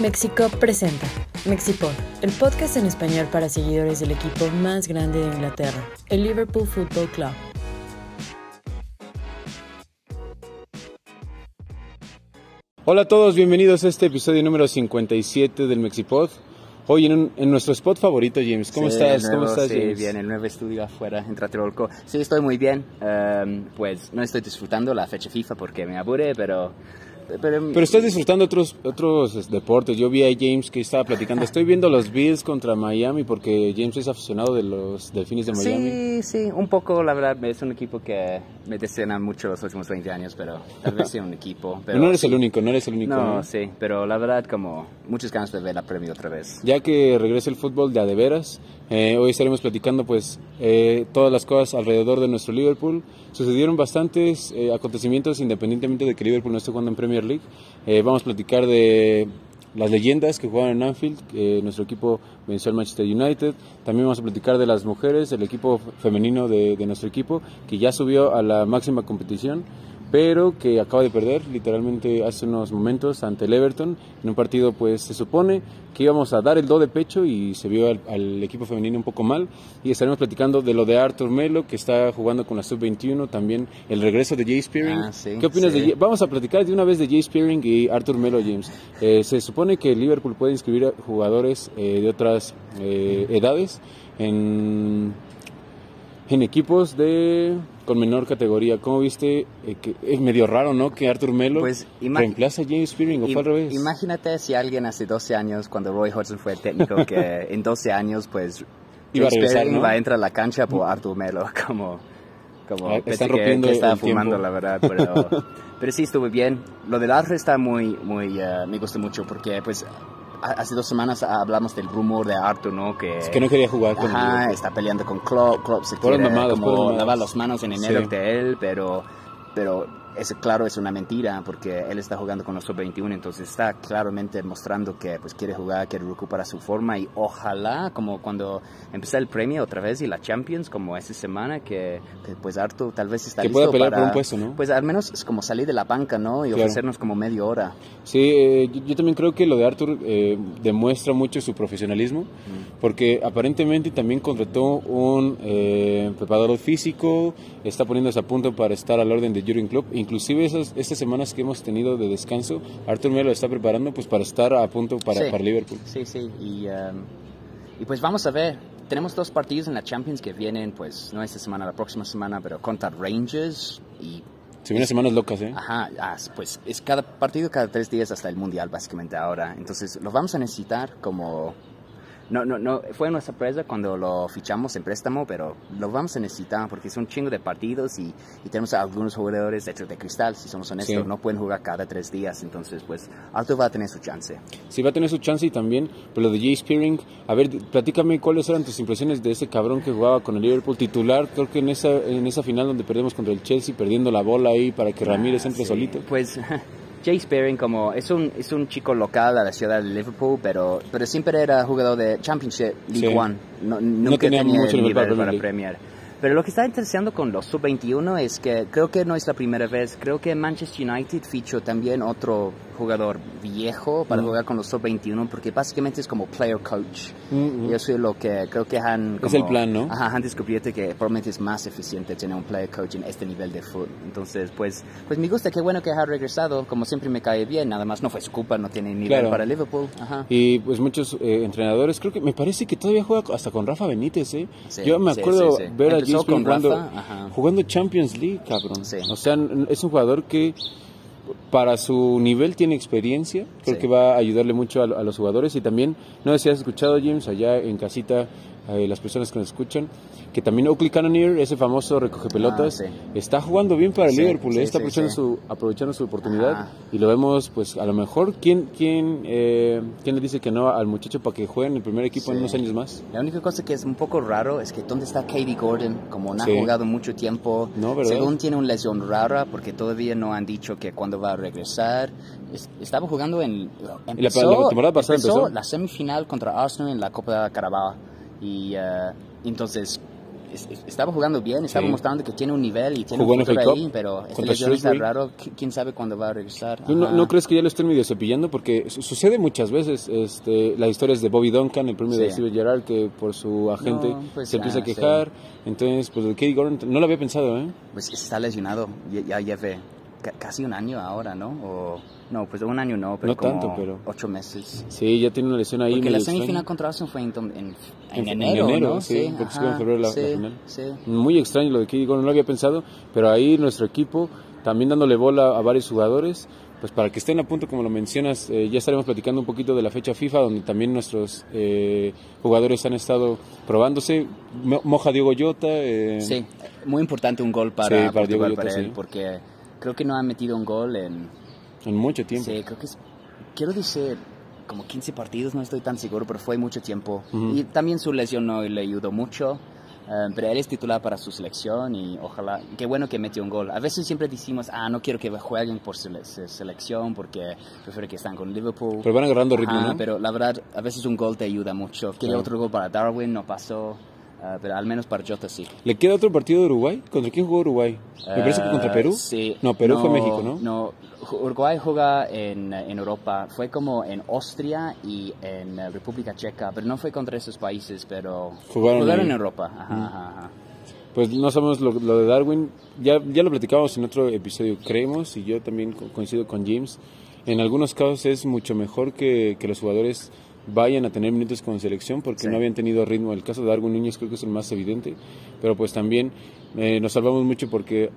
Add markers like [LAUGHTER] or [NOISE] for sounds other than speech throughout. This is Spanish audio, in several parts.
Mexico presenta Mexipod, el podcast en español para seguidores del equipo más grande de Inglaterra, el Liverpool Football Club. Hola a todos, bienvenidos a este episodio número 57 del Mexipod. Hoy en, un- en nuestro spot favorito, James. ¿Cómo Sí, estás? el ¿Cómo nuevo- estás, sí, James? bien, el nuevo estudio afuera en Tlatelolco. Sí, estoy muy bien. Em, pues no estoy disfrutando la fecha FIFA porque me aburre, pero... Pero, Pero estás disfrutando otros otros este, deportes. Yo vi a James que estaba platicando. Estoy viendo los Bills contra Miami porque James es aficionado de los Delfines de Miami. Sí, sí, un poco, la verdad, es un equipo que me desena mucho los últimos 20 años, pero tal vez sea un equipo. Pero no eres sí. el único, no eres el único. No, ¿no? sí, pero la verdad, como muchas ganas de ver la premio otra vez. Ya que regresa el fútbol de a de veras, eh, hoy estaremos platicando pues eh, todas las cosas alrededor de nuestro Liverpool. Sucedieron bastantes eh, acontecimientos independientemente de que Liverpool no esté jugando en Premier League. Eh, vamos a platicar de las leyendas que jugaron en Anfield, nuestro equipo venció al Manchester United. También vamos a platicar de las mujeres, el equipo femenino de, de nuestro equipo, que ya subió a la máxima competición pero que acaba de perder literalmente hace unos momentos ante el Everton en un partido pues se supone que íbamos a dar el do de pecho y se vio al, al equipo femenino un poco mal. Y estaremos platicando de lo de Arthur Melo que está jugando con la sub-21 también el regreso de Jay Spearing Ah, sí, ¿qué opinas sí. de Jay- vamos a platicar de una vez de Jay Spearing y Arthur Melo James. Eh, se supone que Liverpool puede inscribir a jugadores eh, de otras eh, edades en en equipos de con menor categoría. ¿Cómo viste? Eh, que es medio raro, ¿no? Que Arthur Melo Pues, reemplaza a James Spearing, o fue al revés. Imagínate si alguien hace 12 años, cuando Roy Hodgson fue técnico, que [LAUGHS] en 12 años, pues, Iba a regresar, ¿no? va a entrar a la cancha por Artur Melo, [LAUGHS] como, como Ah, pensé están que- rompiendo que, estaba el tiempo. fumando, la verdad, pero, [LAUGHS] pero sí estuvo bien. Lo del Arthur está muy, muy, eh, me gusta mucho, porque, pues, hace dos semanas hablamos del rumor de Arthur, ¿no? Que, Es que no quería jugar con Ajá, Liverpool. está peleando con Klopp, Klopp se quiere mamadas, como lavar las manos en enero Sí. de él, pero, pero es claro, es una mentira porque él está jugando con los sub-21, entonces está claramente mostrando que pues quiere jugar, quiere recuperar su forma y ojalá como cuando empieza el premio otra vez y la Champions como esta semana que, que, pues Arthur tal vez está Que listo pueda pelear para por un puesto, ¿no? pues al menos es como salir de la banca, ¿no? Y Claro. ofrecernos como media hora. Sí, eh, yo, yo también creo que lo de Arthur eh, demuestra mucho su profesionalismo, porque aparentemente también contrató un eh, preparador físico, está poniéndose a punto para estar al orden de Jurgen Klopp, inclusive esas, estas semanas que hemos tenido de descanso, Arthur Melo está preparando pues para estar a punto para, Sí. para Liverpool. Sí, sí, y, um, y pues vamos a ver. Tenemos dos partidos en la Champions que vienen, pues no esta semana, la próxima semana, pero contra Rangers y... Se vienen semanas locas, ¿eh? Ajá, ah, pues es cada partido cada tres días hasta el Mundial básicamente ahora. Entonces lo vamos a necesitar como... No, no, no, fue una sorpresa cuando lo fichamos en préstamo, pero lo vamos a necesitar porque es un chingo de partidos y, y tenemos a algunos jugadores de, de cristal, si somos honestos, Sí. no pueden jugar cada tres días. Entonces, pues Arthur va a tener su chance. Sí, va a tener su chance y también, pero lo de Jay Spearing, a ver, platícame cuáles eran tus impresiones de ese cabrón que jugaba con el Liverpool titular, creo que en esa, en esa final donde perdimos contra el Chelsea, perdiendo la bola ahí para que Ramírez entre Sí, solito. Pues [LAUGHS] Jay Spearing como es un, es un chico local de la ciudad de Liverpool, pero, pero siempre era jugador de Championship League Sí. One. No, nunca tenía tenía, mucho el nivel para para Premier. Pero lo que está interesando con los sub-21 es que creo que no es la primera vez. Creo que Manchester United fichó también otro jugador viejo para Mm. jugar con los sub-21 porque básicamente es como player coach. Mm, mm. Y eso es lo que creo que han... Es como- el plan, ¿no? Ajá, han descubierto que probablemente es más eficiente tener un player coach en este nivel de fútbol. Entonces, pues, pues me gusta, qué bueno que ha regresado. Como siempre me cae bien, nada más no fue su culpa, no tiene nivel Claro. para Liverpool. Ajá. Y pues muchos eh, entrenadores, creo que me parece que todavía juega hasta con Rafa Benítez, ¿eh? Sí, Yo me acuerdo sí, sí. ver a con jugando, Rafa, jugando Champions League, cabrón. O sea, es un jugador que para su nivel tiene experiencia, creo Sí. que va a ayudarle mucho a, a los jugadores y también, no sé si has escuchado James, allá en casita, eh, las personas que nos escuchan, que también Oakley Cannoneer, ese famoso recoge pelotas, Ah, sí. está jugando bien para el Sí, Liverpool, sí, eh, está aprovechando. Su, aprovechando su oportunidad Ajá. y lo vemos, pues a lo mejor, ¿quién, quién, eh, quién le dice que no al muchacho para que juegue en el primer equipo en unos años más? La única cosa que es un poco raro es que ¿dónde está Katie Gordon? Como no ha jugado mucho tiempo. No. Según tiene una lesión rara porque todavía no han dicho que cuándo va a regresar. Es- estaba jugando en... Empezó, la temporada pasada empezó. la semifinal contra Arsenal en la Copa de Carabao. Y eh, entonces es- es- estaba jugando bien, estaba Sí. mostrando que tiene un nivel y tiene Jugó un futuro ahí, pero esta contra lesión está raro, qui- quién sabe cuándo va a regresar. ¿Tú no, no crees que ya lo estén medio cepillando? Porque su- sucede muchas veces. Este, las historias de Bobby Duncan, el premio de Sí. Steven Gerrard, que por su agente No, pues, se empieza ah, a quejar. Entonces, pues de Katie Gordon, no lo había pensado, ¿eh? Pues está lesionado, ya, ya lleve ca- casi un año ahora, ¿no? O, no, pues un año no, pero No como tanto, pero- ocho meses. Sí, ya tiene una lesión ahí. Porque la semifinal contra Arsenal fue en, en, en En- en enero, enero, ¿no? sí, porque fue en ajá, febrero la- la sí, final. sí. Muy extraño lo de Gordon, no lo había pensado, pero ahí nuestro equipo también dándole bola a varios jugadores, pues para que estén a punto, como lo mencionas, eh, ya estaremos platicando un poquito de la fecha FIFA, donde también nuestros eh, jugadores han estado probándose. Mo- Moja Diego Jota, eh, Sí, muy importante un gol para, Sí, para Portugal, Diego Jota, para él, sí. porque creo que no ha metido un gol en, en mucho tiempo. sí, creo que es, quiero decir, como 15 partidos, no estoy tan seguro, pero fue mucho tiempo. Y también su lesión no le ayudó mucho. eh, pero él es titular para su selección y ojalá, qué bueno que metió un gol. A veces siempre decimos, ah, no quiero que jueguen por sele- se- selección porque prefiero que estén con Liverpool. Pero van agarrando ritmo, Ajá, ¿no? pero la verdad, a veces un gol te ayuda mucho. Quería otro gol para Darwin, no pasó, eh, pero al menos para Jota sí. ¿Le queda otro partido de Uruguay? ¿Contra quién jugó Uruguay? Me parece que contra Eh, Perú. Sí. No, Perú fue México, ¿no? No, Uruguay juega en, en Europa. Fue como en Austria y en República Checa, pero no fue contra esos países, pero Jugaron ahí. en Europa. Ajá, ajá, ajá. Pues no sabemos lo, lo de Darwin, ya, ya lo platicábamos en otro episodio, creemos, y yo también co- coincido con James. En algunos casos es mucho mejor que, que los jugadores vayan a tener minutos con selección porque Sí. no habían tenido ritmo. El caso de Darwin Núñez creo que es el más evidente, pero pues también eh, nos salvamos mucho porque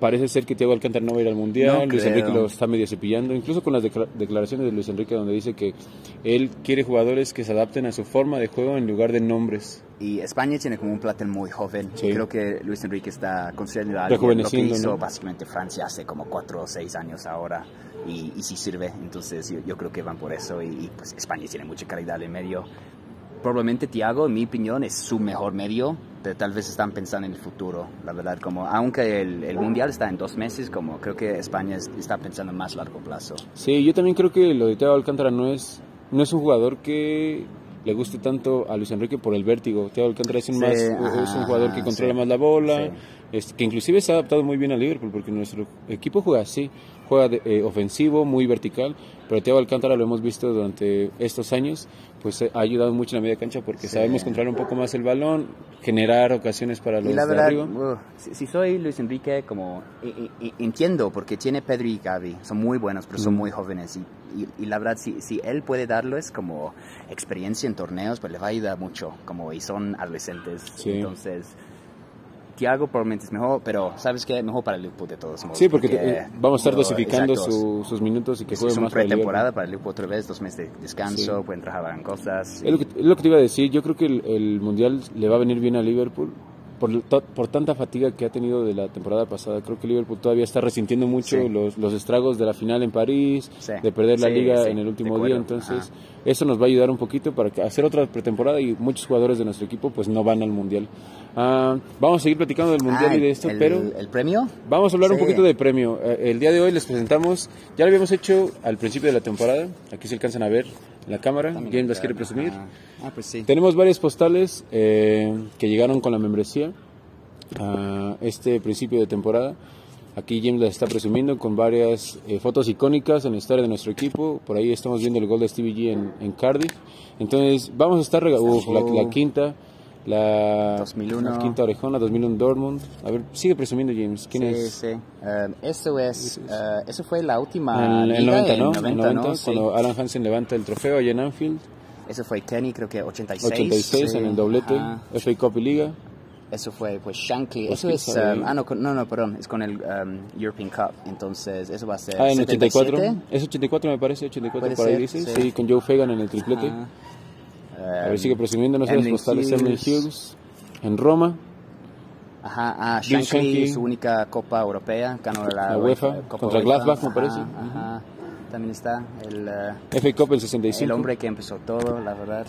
parece ser que Thiago Alcántara no va a ir al Mundial, No Luis creo. Enrique lo está medio cepillando, incluso con las decla- declaraciones de Luis Enrique donde dice que él quiere jugadores que se adapten a su forma de juego en lugar de nombres. Y España tiene como un plantel muy joven. Sí. Creo que Luis Enrique está construyendo algo lo que hizo ¿no? básicamente Francia hace como cuatro o seis años ahora. Y, y sí sirve. Entonces yo, yo creo que van por eso. Y, y, pues España tiene mucha calidad en medio. Probablemente Thiago, en mi opinión, es su mejor medio, pero tal vez están pensando en el futuro, la verdad, como aunque el, el Mundial está en dos meses, como creo que España es- está pensando en más largo plazo. Sí, yo también creo que lo de Thiago Alcántara no es, no es un jugador que le guste tanto a Luis Enrique por el vértigo. Thiago Alcántara es un, Sí, más, ajá, es un jugador que controla sí. más la bola, Sí. este, que inclusive se ha adaptado muy bien a Liverpool porque nuestro equipo juega así, juega de- eh, ofensivo, muy vertical, pero Thiago Alcántara lo hemos visto durante estos años, pues eh, ha ayudado mucho en la media cancha porque Sí. sabemos controlar un poco más el balón, generar ocasiones para los Y la de verdad, arriba. uh, si, si soy Luis Enrique, como entiendo, porque tiene Pedro y Gaby, son muy buenos, pero son muy jóvenes. Y, y, y la verdad, si, si él puede darles como experiencia en torneos, pues le va a ayudar mucho, como y son adolescentes. Sí. Entonces, Thiago probablemente es mejor, pero ¿sabes qué? Mejor para el Liverpool de todos modos. Sí, porque eh, vamos a estar dosificando su- sus minutos y que Es jueguen una más Liverpool. pretemporada para el Liverpool otra vez, dos meses de descanso, Sí. pueden trabajar en cosas. Es lo, que, es lo que te iba a decir, yo creo que el, el Mundial le va a venir bien a Liverpool por, por tanta fatiga que ha tenido de la temporada pasada. Creo que Liverpool todavía está resintiendo mucho Sí. los, los estragos de la final en París, Sí. de perder la Sí, liga en el último día. Entonces, ajá. eso nos va a ayudar un poquito para hacer otra pretemporada y muchos jugadores de nuestro equipo pues no van al Mundial. Ah, vamos a seguir platicando del Mundial Ah, y de esto, el, pero... ¿El premio? Vamos a hablar un Sí. poquito de premio. Eh, El día de hoy les presentamos, ya lo habíamos hecho al principio de la temporada, aquí se alcanzan a ver la cámara, James las quiere presumir. Ah, ah, pues sí. Tenemos varias postales eh, que llegaron con la membresía a este principio de temporada. Aquí James las está presumiendo con varias eh, fotos icónicas en la historia de nuestro equipo. Por ahí estamos viendo el gol de Stevie G en, en Cardiff. Entonces vamos a estar Uf, la, la quinta, la, 2001. la quinta orejona, 2001 Dortmund. A ver, sigue presumiendo James. ¿Quién sí, es? Sí, Um, eso es, uh, eso fue la En última el, liga 90, en ¿no? 90, En 90, ¿no? Sí. cuando Alan Hansen levanta el trofeo allá en Anfield. Eso fue Kenny, creo que 86. 86 sí, en el doblete. FA Cup y Liga. Eso fue pues Shankly. Pues eso es, um, ah no, no, no, perdón, es con el um, European Cup. Entonces, eso va a ser Ah, en 77. 84. Es 84 me parece, 84 Puede por ahí ser, dice. sí. Sí. con Joe Fagan en el triplete. Ajá. A ver, sigue presumiendo, no sé las Emlyn postales. Hughes. Hughes. En Roma, Ajá, ah, Shankly, su única Copa Europea, ganó la, La UEFA, Copa contra UEFA. Gladbach, me Ajá, parece. Ajá, También está el, uh, FA Cup el 65. el hombre que empezó todo, la verdad.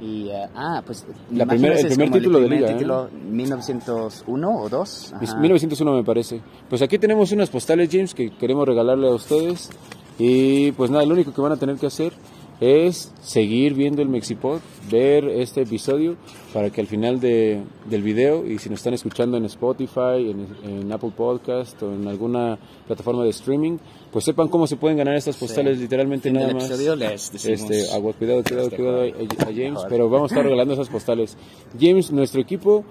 Y, eh, ah, pues... La me primer- imagino el primer título de primer liga, ¿eh? título, 1901 o 2. Es 1901 me parece. Pues aquí tenemos unas postales, James, que queremos regalarle a ustedes. Y pues nada, lo único que van a tener que hacer es seguir viendo el Mexipod, ver este episodio para que al final de, del video, y si nos están escuchando en Spotify, en, en, Apple Podcast o en alguna plataforma de streaming, pues sepan cómo se pueden ganar estas postales, Sí. literalmente nada más. episodio les decimos- Este, agua, cuidado, cuidado, Este, cuidado a, James, pero vamos a estar regalando esas postales. James, nuestro equipo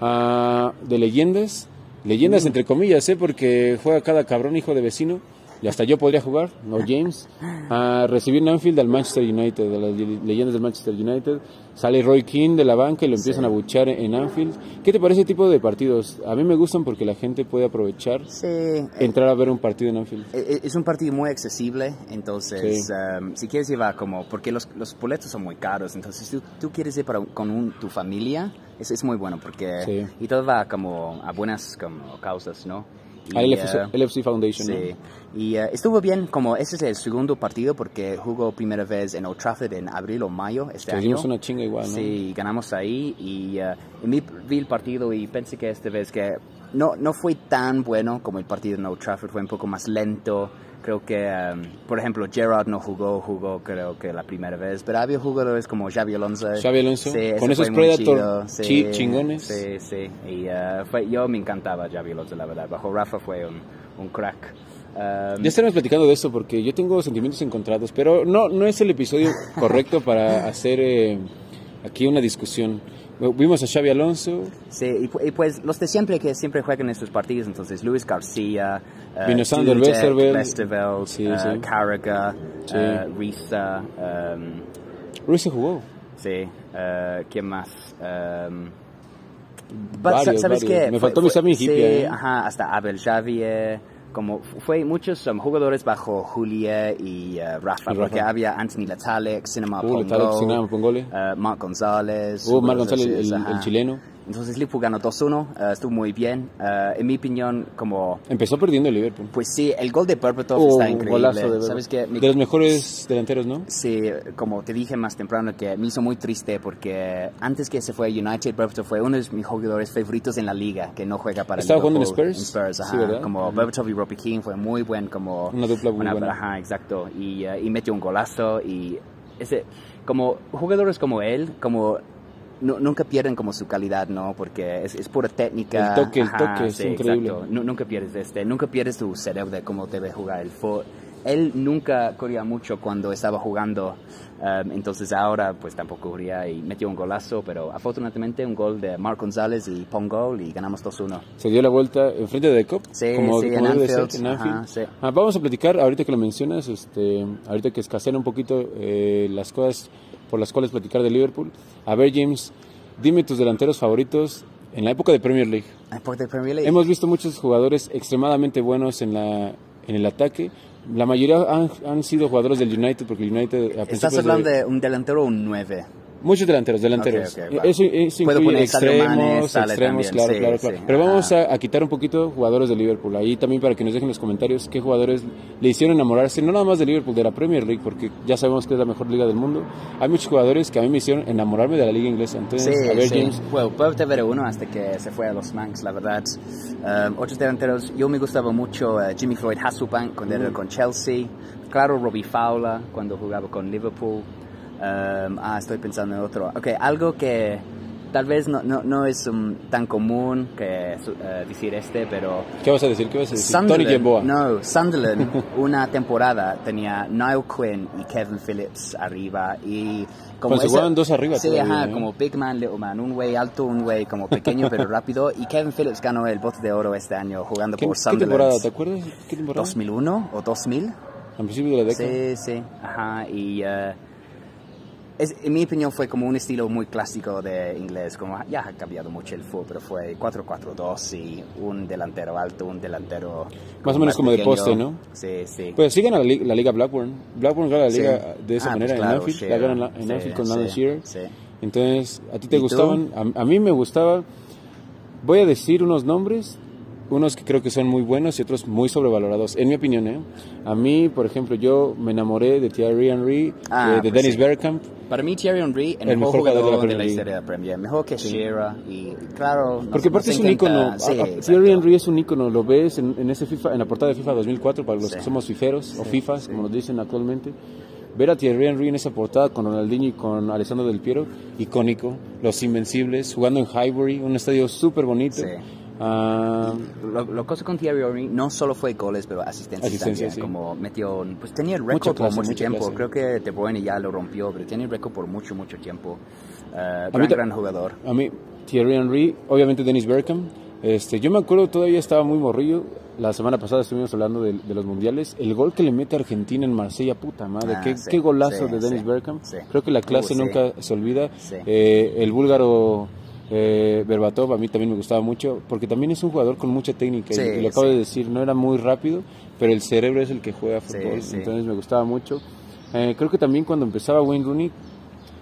ah, de leyendas, leyendas entre comillas, ¿eh? porque juega cada cabrón hijo de vecino, y hasta yo podría jugar, no [LAUGHS] James, a recibir en Anfield al Manchester United, de las le- leyendas del Manchester United. Sale Roy King de la banca y lo empiezan a buchar en Anfield. ¿Qué te parece ese tipo de partidos? A mí me gustan porque la gente puede aprovechar, Sí, eh, entrar a ver un partido en Anfield. eh, es un partido muy accesible, entonces Sí. um, si quieres llevar como, porque los, los boletos son muy caros, entonces si tú, tú quieres ir para, con un- tu familia, es, es muy bueno porque, Sí. y todo va como a buenas como causas, ¿no? Y, Al LFC, eh, LFC Foundation, ¿no? Sí, y eh, estuvo bien, como ese es el segundo partido porque jugó primera vez en Old Trafford en abril o mayo este año. una chinga igual, ¿no? Sí, ganamos ahí y, eh, y mi- vi el partido y pensé que esta vez que no, no fue tan bueno como el partido en Old Trafford, fue un poco más lento. Creo que, um, por ejemplo, Gerard no jugó, jugó creo que la primera vez, pero había jugadores como Xavi Alonso. Xavi Alonso, Sí, con esos Predator sí, chi- chingones. Sí, sí, y eh, fue, yo me encantaba Xavi Alonso, la verdad. Bajo Rafa fue un, un crack. Um, Ya estaremos platicando de esto porque yo tengo sentimientos encontrados, pero no, no es el episodio correcto para hacer eh, aquí una discusión. Vimos a Xavi Alonso, Sí, y, y pues los de siempre que siempre juegan en estos partidos, entonces Luis García, eh, Vino Sander Westerveld. Sí, eh, sí. Eh, Risa, Ruiz se jugó. sí, ¿quién más? Em, but Varios, ¿Sabes varios. qué? Me faltó Sami sí, ajá, hasta Abel Xavier, como fue muchos um, jugadores bajo Julia y eh, Rafa, Rafa. porque había Anthony Latalek, Cinema Uh, Cinema Pongole. eh, Marc González, Uh, jugadores González, el- chileno. Entonces Liverpool ganó 2-1, eh, estuvo muy bien. Eh, en mi opinión, como, Empezó perdiendo el Liverpool. pues sí, el gol de Berbatov Uh, está increíble. de. ¿Sabes qué? Mi- De los mejores delanteros, ¿no? Sí, como te dije más temprano, que me hizo muy triste porque antes que se fue a United, Berbatov fue uno de mis jugadores favoritos en la liga, que no juega para ¿Estaba jugando en Spurs? Spurs, Sí, ajá. ¿verdad? Como Berbatov y Robbie King fue muy buen, como... Una dupla muy buena. Ajá, exacto. Y, eh, y metió un golazo y ese, como jugadores como él, como... nu- nunca pierden como su calidad, ¿no? Porque es, es pura técnica. El toque, el Ajá, toque, es sí, increíble. exacto. Nu- nunca pierdes este, nunca pierdes tu cerebro de cómo debe jugar el fútbol. Él nunca corría mucho cuando estaba jugando, um, entonces ahora pues tampoco corría y metió un golazo, pero afortunadamente un gol de Marc González y Pongol y ganamos 2-1. Se dio la vuelta enfrente de Cup. Sí, como, sí, como en Anfield, en Anfield. ajá, sí. Ah, vamos a platicar, ahorita que lo mencionas, este, ahorita que escasean un poquito eh, las cosas por las cuales platicar de Liverpool. A ver, James, dime tus delanteros favoritos en la época de Premier League. The Premier League. Hemos visto muchos jugadores extremadamente buenos en, la, en el ataque. La mayoría han, han sido jugadores del United, porque el United... a Estás hablando de- de un delantero o un 9. Muchos delanteros, delanteros. Ok, ok, va. Eso, eso Puedo incluye extremos, extremos, también, claro, sí, claro, sí, claro. Pero vamos a, a quitar un poquito jugadores de Liverpool. Ahí también para que nos dejen en los comentarios qué jugadores le hicieron enamorarse, no nada más de Liverpool, de la Premier League, porque ya sabemos que es la mejor liga del mundo. Hay muchos jugadores que a mí me hicieron enamorarme de la liga inglesa. Entonces, Sí, a ver. James, Bueno, Berbatov era uno hasta que se fue a los Manx, la verdad. Um, otros delanteros, yo me gustaba mucho eh, Jimmy Floyd Hasselbank cuando Mm. era con Chelsea. Claro, Robbie Fowler cuando jugaba con Liverpool. Um, ah, estoy pensando en otro. Ok, algo que tal vez no, no, no es um, tan común que eh, decir este, pero ¿qué vas a decir? ¿Qué vas a decir? Tony Sunderland, Yeboah. no, Sunderland [LAUGHS] una temporada tenía Niall Quinn y Kevin Phillips arriba y como Pues se esa- jugaban dos arriba Sí, todavía, ajá, ¿no? como Big Man, Little Man, un güey alto, un güey como pequeño pero [LAUGHS] rápido y Kevin Phillips ganó el bote de oro este año jugando ¿Qué, por qué Sunderland. temporada? ¿Te acuerdas? ¿Qué temporada? 2001 o 2000? Al principio de la década. Sí, sí, ajá, y eh, es- en mi opinión fue como un estilo muy clásico de inglés, como ya ha cambiado mucho el fútbol, pero fue 4-4-2 y un delantero alto, un delantero... Más o menos como de pequeño. poste, ¿no? Sí, sí. Pues siguen a la, la liga Blackburn. Blackburn gana la Sí. liga de esa Ah, manera pues en claro, Anfield. La la- en Sí, Anfield con sí, Alan Shearer. sí. Entonces, ¿a ti te gustaban? A, a mí me gustaba. Voy a decir unos nombres, unos que creo que son muy buenos y otros muy sobrevalorados, en mi opinión. ¿eh? A mí, por ejemplo, yo me enamoré de Thierry Henry, Ah, de, de pues Dennis sí. Bergkamp. Para mí Thierry Henry, el, El mejor, jugador jugador de la de la, historia de la Premier, mejor que Shearer y claro... Porque aparte es un ícono. Sí, A- a- exacto. Thierry Henry es un ícono. Lo ves en, en ese FIFA, en la portada de FIFA 2004 para los Sí. que somos fiferos o Sí, FIFAs, sí. como nos dicen actualmente. ver a Thierry Henry en esa portada con Ronaldinho y con Alessandro Del Piero, icónico, los Invencibles, jugando en Highbury, un estadio súper bonito. Sí. Ah, Lo, lo cosa con Thierry Henry no solo fue goles, pero asistencia, Asistencia, también. sí. Como metió, pues tenía el récord por mucho tiempo. clase. Creo que De Bruyne ya lo rompió, pero tiene el récord por mucho, mucho tiempo. Eh, mí gran, ta- gran jugador. A mí, Thierry Henry, obviamente Dennis Bergkamp. Este, yo me acuerdo, todavía estaba muy morrillo. La semana pasada estuvimos hablando de, de los mundiales. El gol que le mete a Argentina en Marsella, puta madre. Ah, qué, sí, qué golazo sí, de Dennis Bergkamp. Creo que la clase Uh, nunca se olvida. Eh, el búlgaro eh, Berbatov a mí también me gustaba mucho. Porque también es un jugador con mucha técnica. y- Sí, y, lo acabo sí. de decir, no era muy rápido, pero el cerebro es el que juega fútbol. sí. Entonces me gustaba mucho. Eh, creo que también cuando empezaba Wayne Rooney,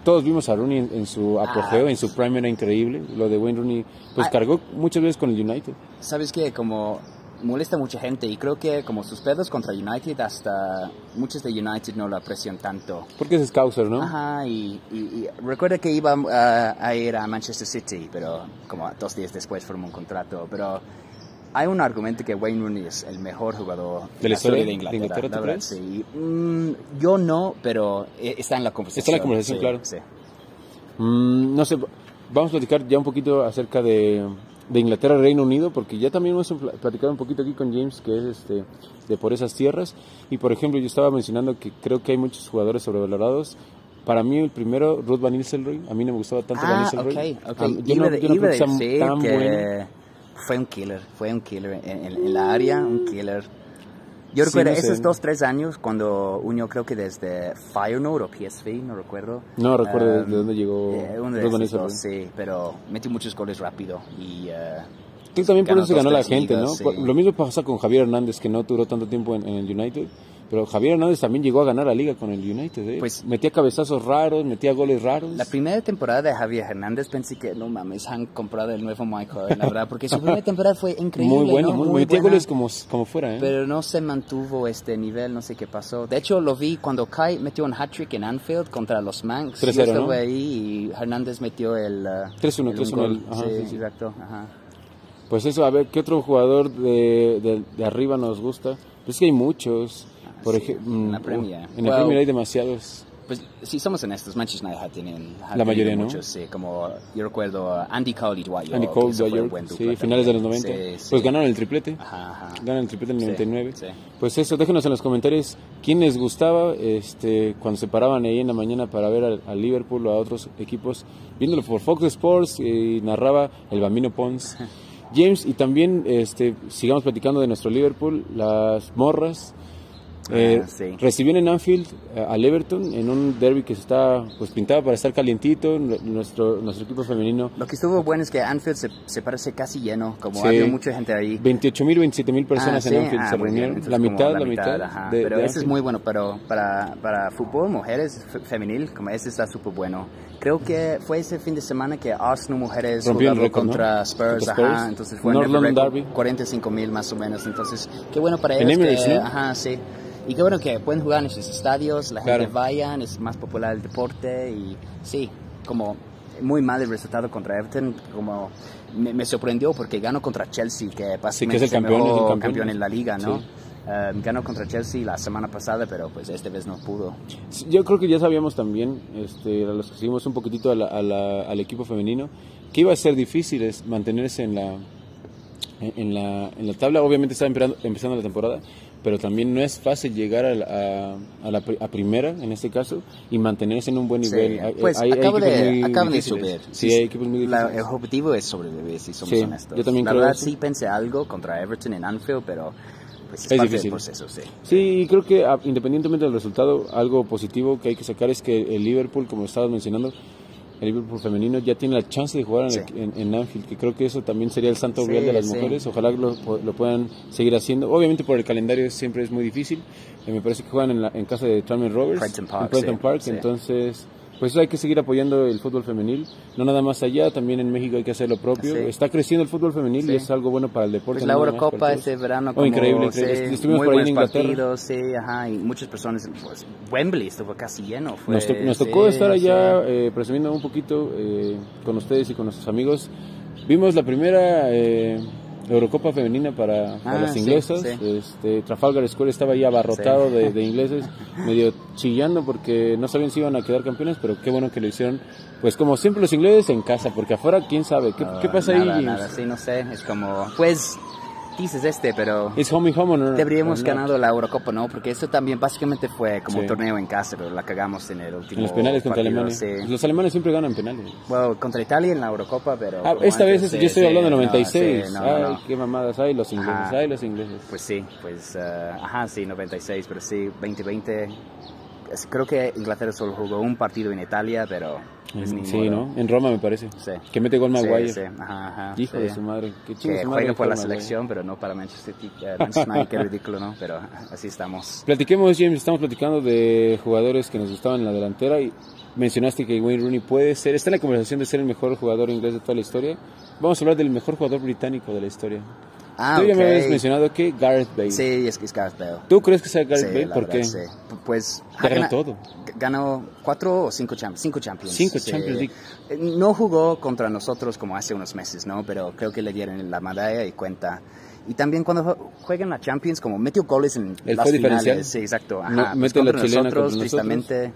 todos vimos a Rooney en, en su apogeo, Ah. en su prime era increíble. Lo de Wayne Rooney, pues Ah. cargó muchas veces con el United. ¿Sabes qué? Como molesta a mucha gente y creo que como sus pedos contra United, hasta muchos de United no lo aprecian tanto. Porque es Scouser, ¿no? Ajá, y, y, y recuerda que iba a, a ir a Manchester City, pero como dos días después firmó un contrato. Pero hay un argumento que Wayne Rooney es el mejor jugador ¿De la historia de de Inglaterra. Inglaterra, tú la verdad, sí. Mm, yo no, pero eh, está en la conversación. Está en la conversación, sí, claro. sí. Mm, no sé, vamos a platicar ya un poquito acerca de, de Inglaterra y Reino Unido, porque ya también hemos pl- platicado un poquito aquí con James, que es este, de por esas tierras. Y por ejemplo, yo estaba mencionando que creo que hay muchos jugadores sobrevalorados. Para mí, el primero, Ruth Van Nistelrooy. A mí no me gustaba tanto Van Ah, Nistelrooy. yo iba, no, de- yo no iba creo a que sea tan que bueno. fue un killer, fue un killer en, en- en la área, un killer. Yo Sí, recuerdo sé. esos dos, tres años cuando unió creo que desde Firenode o PSV, no recuerdo. No recuerdo de- Um, de dónde llegó eh, uno de esos dos, sí, pero metió muchos goles rápido y... que también por eso se ganó la gente, ligas, ¿no? sí. Lo mismo pasa con Javier Hernández, que no duró tanto tiempo en, en el United. Pero Javier Hernández también llegó a ganar la liga con el United. ¿eh? Pues- metía cabezazos raros, metía goles raros. La primera temporada de Javier Hernández pensé que no mames, han comprado el nuevo Michael, la verdad, porque su primera temporada fue increíble. muy bueno, ¿no? muy, Muy metía buena. goles como, como fuera. ¿eh? Pero no se mantuvo este nivel, no sé qué pasó. De hecho, lo vi cuando Kai metió un hat-trick en Anfield contra los Manx. 3-0, Yo estaba ¿no? ahí y Hernández metió el... uh, 3-1, el un 3-1, gol. ajá, sí, sí, sí. exacto. Ajá. Pues eso, a ver, ¿qué otro jugador de, de, de arriba nos gusta? Pues es que hay muchos. Por ejemplo, en la Premier. En la Well, Premier hay demasiados. Pues si somos honestos, Manchester United tienen... La mayoría, ¿no? muchos, sí, como yo recuerdo Andy Cole y Dwight Andy Cole, Dwyer, sí, dupla finales de los también. 90. Sí, Pues sí. ganaron el triplete. Ajá, ajá. Ganan el triplete en el Sí, 99. sí. Pues eso, déjenos en los comentarios quién les gustaba este, cuando se paraban ahí en la mañana para ver al, al Liverpool o a otros equipos, viéndolo por Fox Sports y narraba el Bambino Pons. [LAUGHS] James, y también este, sigamos platicando de nuestro Liverpool, las morras. Eh, Ah, sí. Recibieron en Anfield eh, al Everton en un derby que se está pues pintado para estar calientito. Nuestro, nuestro equipo femenino Lo que estuvo bueno es que Anfield se, se parece casi lleno, como Sí. había mucha gente ahí. 28 mil, 27 mil personas Ah, en sí, Anfield ah, se reunieron. La mitad, la mitad. ajá. de- pero de eso es muy bueno, pero para, para fútbol, mujeres, fe- femenil, como ese está súper bueno. Creo que fue ese fin de semana que Arsenal Mujeres Rompió el jugaba récord, ¿no? contra Spurs, Contra Spurs. ajá, entonces fue North en London récord, Derby. 45 mil más o menos, entonces qué bueno para En ellos. Emirates, que, ¿no? Ajá, sí. Y qué bueno que pueden jugar en esos estadios, la Claro. gente vayan, es más popular el deporte y sí, como muy mal el resultado contra Everton, como me, me sorprendió porque ganó contra Chelsea, que básicamente es el es el campeón, es el mejor campeón. campeón en la liga, ¿no? Sí. Eh, ganó contra Chelsea la semana pasada, pero pues esta vez no pudo. Sí, Yo creo que ya sabíamos también, este, a los que seguimos un poquitito a la- a la- al equipo femenino, que iba a ser difícil es mantenerse en la, en, en la, en la tabla. Obviamente está empezando, empezando la temporada, pero también no es fácil llegar a, la- a, a la a primera, en este caso, y mantenerse en un buen Sí, nivel. Hay- pues hay- hay acaba equipos de, acaban de subir. Sí, hay equipos muy La- el objetivo es sobrevivir, si somos Sí, honestos. yo también la creo verdad eso. sí pensé algo contra Everton en Anfield, pero pues es, Es parte difícil. del proceso, sí. Sí, creo que ah, independientemente del resultado, algo positivo que hay que sacar es que el Liverpool, como estabas mencionando, el Liverpool femenino ya tiene la chance de jugar en, Sí. el- en- en Anfield, que creo que eso también sería el santo Sí, grial de las sí. mujeres. Ojalá lo, lo puedan seguir haciendo. Obviamente por el calendario siempre es muy difícil. Eh, me parece que juegan en, la, en casa de Tranmere Rovers, Park, en Park. Entonces, pues hay que seguir apoyando el fútbol femenil. No nada más allá, también en México hay que hacer lo propio. Sí. Está creciendo el fútbol femenil Sí. y es algo bueno para el deporte. Pues la Eurocopa este verano Oh, como increíble, increíble. sí, Estuvimos muy por ahí en Inglaterra. partidos, sí, ajá, y muchas personas, pues Wembley estuvo casi lleno. Fue, Nos, to- nos tocó estar allá eh, presumiendo un poquito eh, con ustedes y con nuestros amigos. Vimos la primera eh, Eurocopa femenina para, para Ah, las sí, inglesas. sí. Este, Trafalgar Square estaba ahí abarrotado Sí. de, de ingleses, [LAUGHS] medio chillando porque no sabían si iban a quedar campeones, pero qué bueno que lo hicieron. Pues como siempre los ingleses en casa, porque afuera quién sabe. ¿Qué, Ah, qué pasa nada, ahí? Nada, sí, no sé, es como, pues, dices este, pero ¿Es home home no? deberíamos ganado la Eurocopa, ¿no? Porque eso también básicamente fue como Sí. un torneo en casa, pero la cagamos en el último En los penales contra partido, Alemania. sí. Los alemanes siempre ganan penales. Bueno, contra Italia en la Eurocopa, pero... Ah, esta vez antes, es- sí, yo estoy hablando de no, 96. sí, no, ay, no, qué mamadas. Ay, los ingleses. Ajá. Ay, los ingleses. Pues sí, pues, eh, ajá, sí, 96, pero sí, 2020. Creo que Inglaterra solo jugó un partido en Italia, pero... sí, modo. ¿no? En Roma me parece. Sí. Que mete gol Maguire. Sí, sí, ajá, ajá, Hijo de su madre. Qué chido que su madre juega por la Maguire. selección, pero no para Manchester City. eh, Manchester United, qué ridículo, ¿no? Pero así estamos. Platiquemos, James, estamos platicando de jugadores que nos gustaban en la delantera y mencionaste que Wayne Rooney puede ser, está en la conversación de ser el mejor jugador inglés de toda la historia. Vamos a hablar del mejor jugador británico de la historia. Ah, Tú ya me habías mencionado que Gareth Bale. Sí, es que es Gareth Bale. ¿Tú crees que sea Gareth Sí, Bale? la ¿Por verdad, qué? sí. Pues ganó gana- todo. Ganó cuatro o cinco, champ- cinco Champions. Cinco Sí. Champions League. No jugó contra nosotros como hace unos meses, ¿no? Pero creo que le dieron la medalla y cuenta. Y también cuando jue- juegan la Champions, como metió goles en Él las fue diferencial. finales. Sí, exacto. Ajá. No, Pues mete la nosotros, nosotros. tristemente.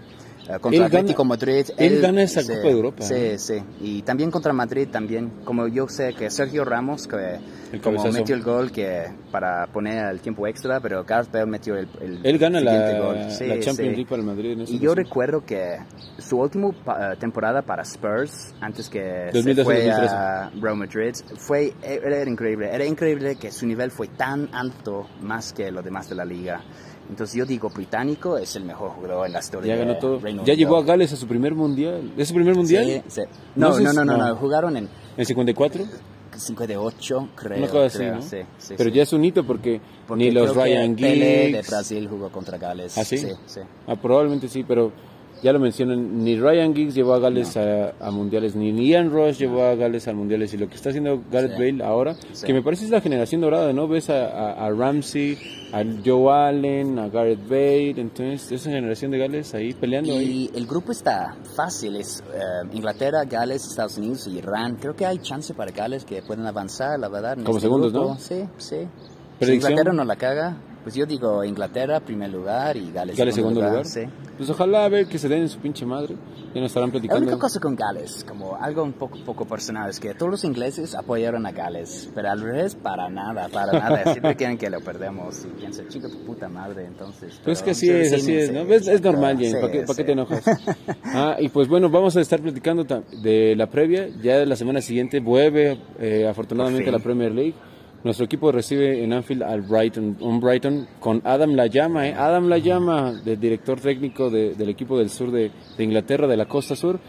Eh, contra Él Atlético gana- Madrid. él gana esa Copa de Europa, Sí, ¿no? sí. Y también contra Madrid, también. Como yo sé que Sergio Ramos, que El como metió el gol que para poner el tiempo extra, pero Gareth Bale metió el, el Él gana siguiente la, gol. la Sí, Champions sí. League para el Madrid. En Y yo recuerdo que su última eh, temporada para Spurs, antes que 2012, se fue 2013. a Real Madrid, fue, era, era increíble. Era increíble que su nivel fue tan alto más que los demás de la liga. Entonces yo digo, británico es el mejor jugador en la historia. Ya ganó todo. Ya llevó a Gales a su primer mundial. ¿Es su primer mundial? Sí, sí. No, No no, no, no, Jugaron en ¿En 54? 58, creo. Cosa así, creo, ¿no? sí, sí, Pero sí. ya es un hito porque, Porque ni los creo Ryan Pelé de Giggs... Brasil jugó contra Gales. ¿Ah, sí? Sí, sí. Ah, probablemente sí, pero ya lo mencionan, ni Ryan Giggs llevó a Gales a, a mundiales, ni Ian Rush llevó a Gales a mundiales, y lo que está haciendo Gareth Sí. Bale ahora, Sí. que me parece es la generación dorada, ¿no? Ves a, a- a Ramsey, a Joe Allen, a Gareth Bale, entonces esa generación de Gales ahí peleando ahí. Y el grupo está fácil, es eh, Inglaterra, Gales, Estados Unidos y Irán. Creo que hay chance para Gales que pueden avanzar, la verdad. Como este segundos, grupo. ¿no? Sí, sí. Si. Inglaterra no la caga, pues yo digo Inglaterra primer lugar y Gales, Gales segundo lugar. Sí. Pues ojalá a ver que se den en su pinche madre, ya nos estarán La única platicando. cosa con Gales, como algo un poco, poco personal, es que todos los ingleses apoyaron a Gales, pero al revés, para nada, para nada. [LAUGHS] Siempre quieren que lo perdemos y piensan, chico, tu puta madre, entonces. Pues que así sí, es, sí, así sí, es, ¿no? Es normal, Sí, ¿para qué, para qué sí. te enojas? [LAUGHS] Ah, y pues bueno, vamos a estar platicando de la previa, ya la semana siguiente vuelve eh, afortunadamente la Premier League. Nuestro equipo recibe en Anfield al Brighton, un Brighton con Adam Layama, ¿eh? Adam Layama, del director técnico de- del equipo del sur de Inglaterra, de la costa sur.